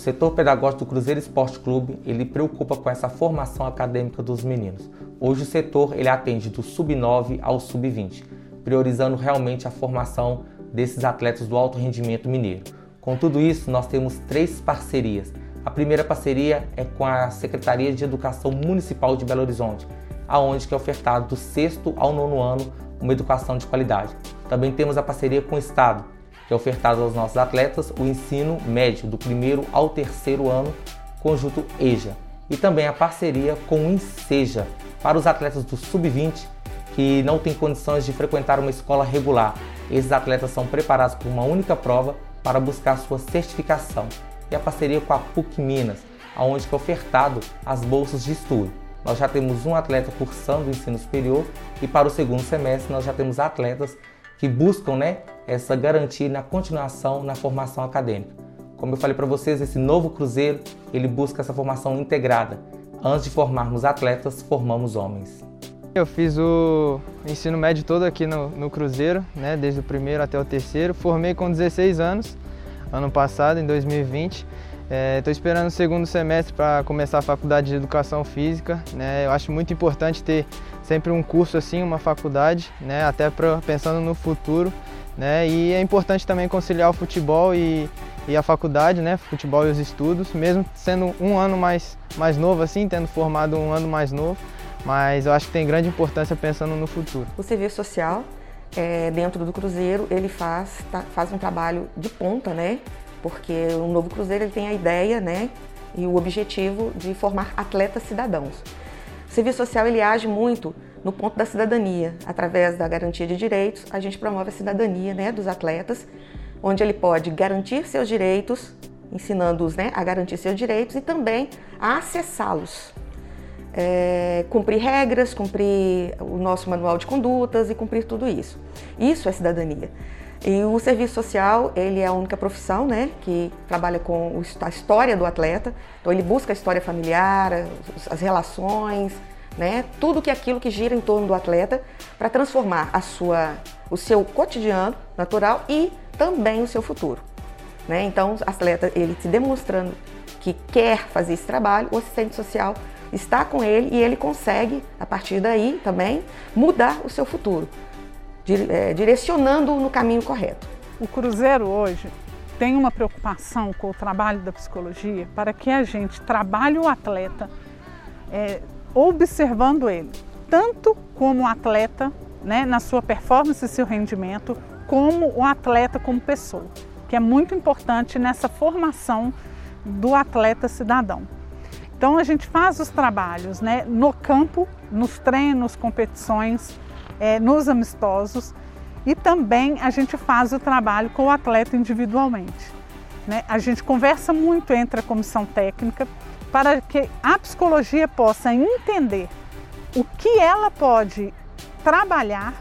setor pedagógico do Cruzeiro Esporte Clube, ele preocupa com essa formação acadêmica dos meninos. Hoje o setor ele atende do sub-9 ao sub-20, priorizando realmente a formação desses atletas do alto rendimento mineiro. Com tudo isso, nós temos três parcerias. A primeira parceria é com a Secretaria de Educação Municipal de Belo Horizonte, aonde que é ofertado do sexto ao nono ano uma educação de qualidade. Também temos a parceria com o Estado, que é ofertado aos nossos atletas o ensino médio do primeiro ao terceiro ano, conjunto EJA, e também a parceria com o INSEJA para os atletas do sub-20 que não têm condições de frequentar uma escola regular. Esses atletas são preparados por uma única prova para buscar sua certificação. E a parceria com a PUC Minas, aonde é ofertado as bolsas de estudo. Nós já temos um atleta cursando o ensino superior e para o segundo semestre nós já temos atletas que buscam né, essa garantia na continuação na formação acadêmica. Como eu falei para vocês, esse novo Cruzeiro, ele busca essa formação integrada. Antes de formarmos atletas, formamos homens. Eu fiz o ensino médio todo aqui no, no Cruzeiro, né, desde o primeiro até o terceiro. Formei com 16 anos, ano passado, em 2020. Estou é, esperando o segundo semestre para começar a faculdade de Educação Física. Né? Eu acho muito importante ter sempre um curso assim, uma faculdade, né? até pra, pensando no futuro. Né? E é importante também conciliar o futebol e, e a faculdade, né? futebol e os estudos, mesmo sendo um ano mais, mais novo assim, tendo formado um ano mais novo. Mas eu acho que tem grande importância pensando no futuro. O serviço social é, dentro do Cruzeiro, ele faz, tá, faz um trabalho de ponta, né? Porque o Novo Cruzeiro ele tem a ideia né, e o objetivo de formar atletas cidadãos. O serviço social ele age muito no ponto da cidadania, através da garantia de direitos, a gente promove a cidadania né, dos atletas, onde ele pode garantir seus direitos, ensinando-os né, a garantir seus direitos e também a acessá-los. É, cumprir regras, cumprir o nosso manual de condutas e cumprir tudo isso. Isso é cidadania. E o serviço social, ele é a única profissão, né, que trabalha com a história do atleta. Então ele busca a história familiar, as relações, né, tudo que aquilo que gira em torno do atleta para transformar a sua, o seu cotidiano natural e também o seu futuro. Né? Então, o atleta ele se demonstrando que quer fazer esse trabalho, o assistente social está com ele e ele consegue, a partir daí também, mudar o seu futuro. É, direcionando no caminho correto. O Cruzeiro hoje tem uma preocupação com o trabalho da psicologia para que a gente trabalhe o atleta é, observando ele, tanto como atleta, né, na sua performance e seu rendimento, como o atleta como pessoa, que é muito importante nessa formação do atleta cidadão. Então a gente faz os trabalhos né, no campo, nos treinos, competições, é, nos amistosos e também a gente faz o trabalho com o atleta individualmente. Né? A gente conversa muito entre a comissão técnica para que a psicologia possa entender o que ela pode trabalhar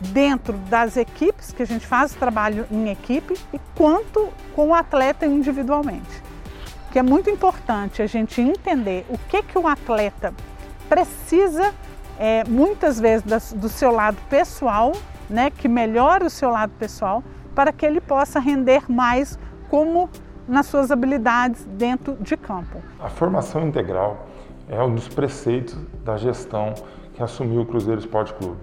dentro das equipes, que a gente faz o trabalho em equipe, e quanto com o atleta individualmente. Que é muito importante a gente entender o que, que o atleta precisa é, muitas vezes do seu lado pessoal, né, que melhore o seu lado pessoal, para que ele possa render mais como nas suas habilidades dentro de campo. A formação integral é um dos preceitos da gestão que assumiu o Cruzeiro Esporte Clube.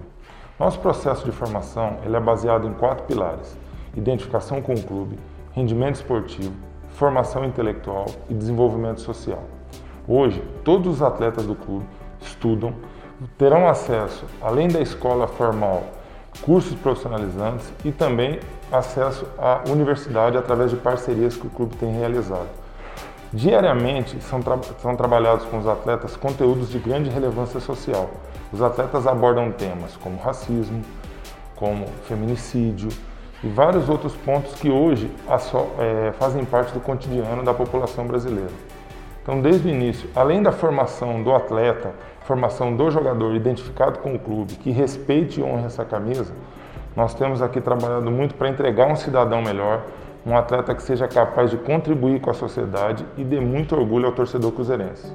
Nosso processo de formação ele é baseado em quatro pilares: identificação com o clube, rendimento esportivo, formação intelectual e desenvolvimento social. Hoje, todos os atletas do clube estudam terão acesso, além da escola formal, cursos profissionalizantes e também acesso à universidade através de parcerias que o clube tem realizado. Diariamente são, tra são trabalhados com os atletas conteúdos de grande relevância social. Os atletas abordam temas como racismo, como feminicídio e vários outros pontos que hoje é, fazem parte do cotidiano da população brasileira. Então, desde o início, além da formação do atleta, formação do jogador identificado com o clube, que respeite e honre essa camisa, nós temos aqui trabalhado muito para entregar um cidadão melhor, um atleta que seja capaz de contribuir com a sociedade e dê muito orgulho ao torcedor cruzeirense.